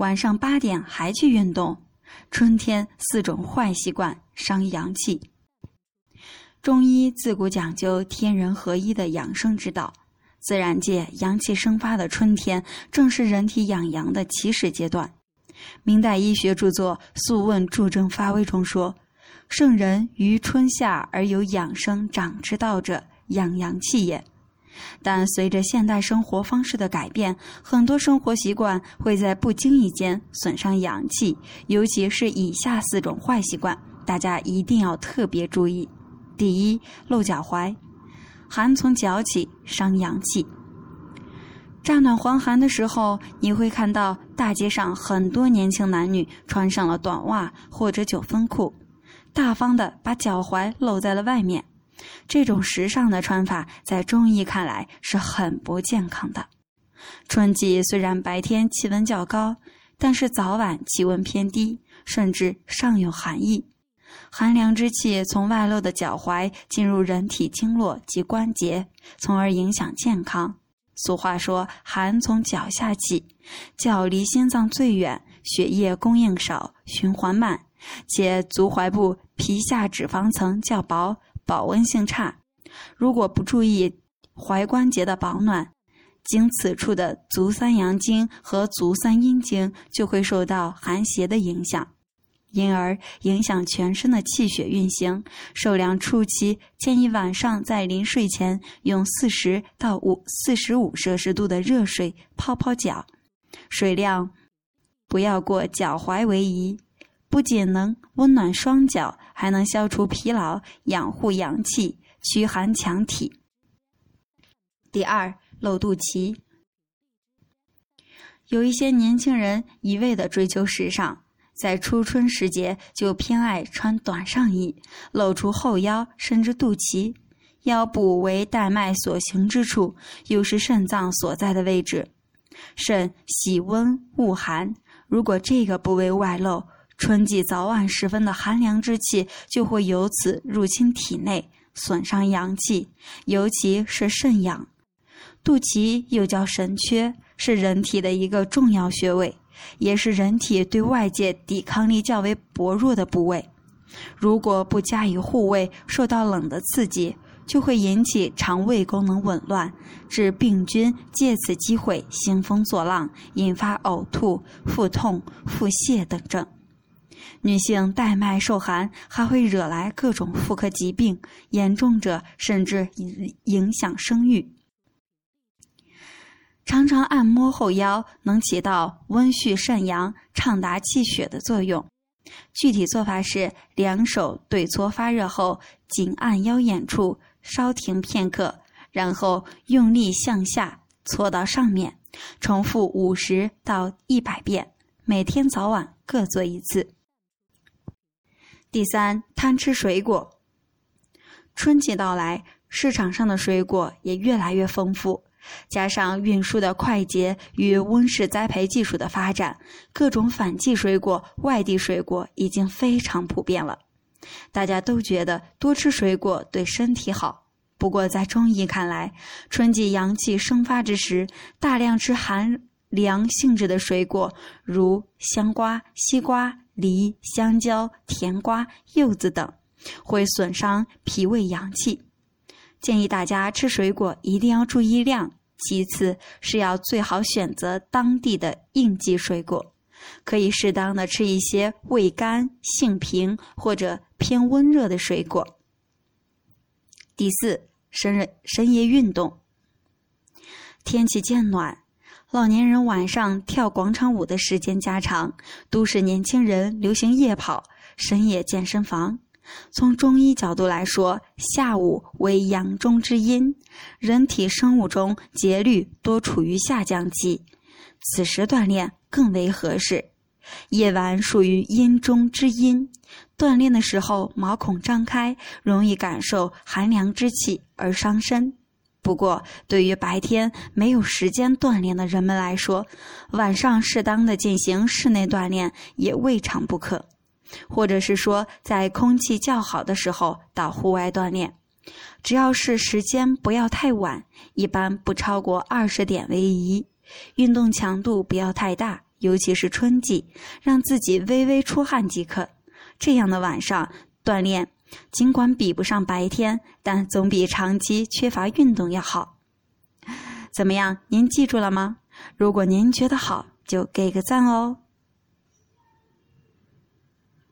晚上八点还去运动。春天四种坏习惯伤阳气。中医自古讲究天人合一的养生之道，自然界阳气生发的春天，正是人体养阳的起始阶段。明代医学著作《素问·助症发微》中说：“圣人于春夏而有养生长之道者，养阳气也。”但随着现代生活方式的改变，很多生活习惯会在不经意间损伤阳气，尤其是以下四种坏习惯，大家一定要特别注意。第一，露脚踝，寒从脚起，伤阳气。乍暖还寒的时候，你会看到大街上很多年轻男女穿上了短袜或者九分裤，大方的把脚踝露在了外面。这种时尚的穿法，在中医看来是很不健康的。春季虽然白天气温较高，但是早晚气温偏低，甚至尚有寒意。寒凉之气从外露的脚踝进入人体经络及关节，从而影响健康。俗话说：“寒从脚下起，脚离心脏最远，血液供应少，循环慢，且足踝部皮下脂肪层较薄。”保温性差，如果不注意踝关节的保暖，经此处的足三阳经和足三阴经就会受到寒邪的影响，因而影响全身的气血运行。受凉初期，建议晚上在临睡前用四十到五四十五摄氏度的热水泡泡脚，水量不要过脚踝为宜。不仅能温暖双脚，还能消除疲劳，养护阳气，驱寒强体。第二，露肚脐。有一些年轻人一味的追求时尚，在初春时节就偏爱穿短上衣，露出后腰甚至肚脐。腰部为带脉所行之处，又是肾脏所在的位置。肾喜温恶寒，如果这个部位外露，春季早晚时分的寒凉之气就会由此入侵体内，损伤阳气，尤其是肾阳。肚脐又叫神阙，是人体的一个重要穴位，也是人体对外界抵抗力较为薄弱的部位。如果不加以护卫，受到冷的刺激，就会引起肠胃功能紊乱，致病菌借此机会兴风作浪，引发呕吐、腹痛、腹泻等症。女性带脉受寒，还会惹来各种妇科疾病，严重者甚至影影响生育。常常按摩后腰，能起到温煦肾阳、畅达气血的作用。具体做法是：两手对搓发热后，紧按腰眼处，稍停片刻，然后用力向下搓到上面，重复五十到一百遍，每天早晚各做一次。第三，贪吃水果。春季到来，市场上的水果也越来越丰富，加上运输的快捷与温室栽培技术的发展，各种反季水果、外地水果已经非常普遍了。大家都觉得多吃水果对身体好。不过，在中医看来，春季阳气生发之时，大量吃寒凉性质的水果，如香瓜、西瓜。梨、香蕉、甜瓜、柚子等，会损伤脾胃阳气。建议大家吃水果一定要注意量，其次是要最好选择当地的应季水果，可以适当的吃一些味甘、性平或者偏温热的水果。第四，深深夜运动。天气渐暖。老年人晚上跳广场舞的时间加长，都市年轻人流行夜跑、深夜健身房。从中医角度来说，下午为阳中之阴，人体生物钟节律多处于下降期，此时锻炼更为合适。夜晚属于阴中之阴，锻炼的时候毛孔张开，容易感受寒凉之气而伤身。不过，对于白天没有时间锻炼的人们来说，晚上适当的进行室内锻炼也未尝不可。或者是说，在空气较好的时候到户外锻炼，只要是时间不要太晚，一般不超过二十点为宜。运动强度不要太大，尤其是春季，让自己微微出汗即可。这样的晚上锻炼，尽管比不上白天，但总比长期缺乏运动要好。怎么样？您记住了吗？如果您觉得好，就给个赞哦。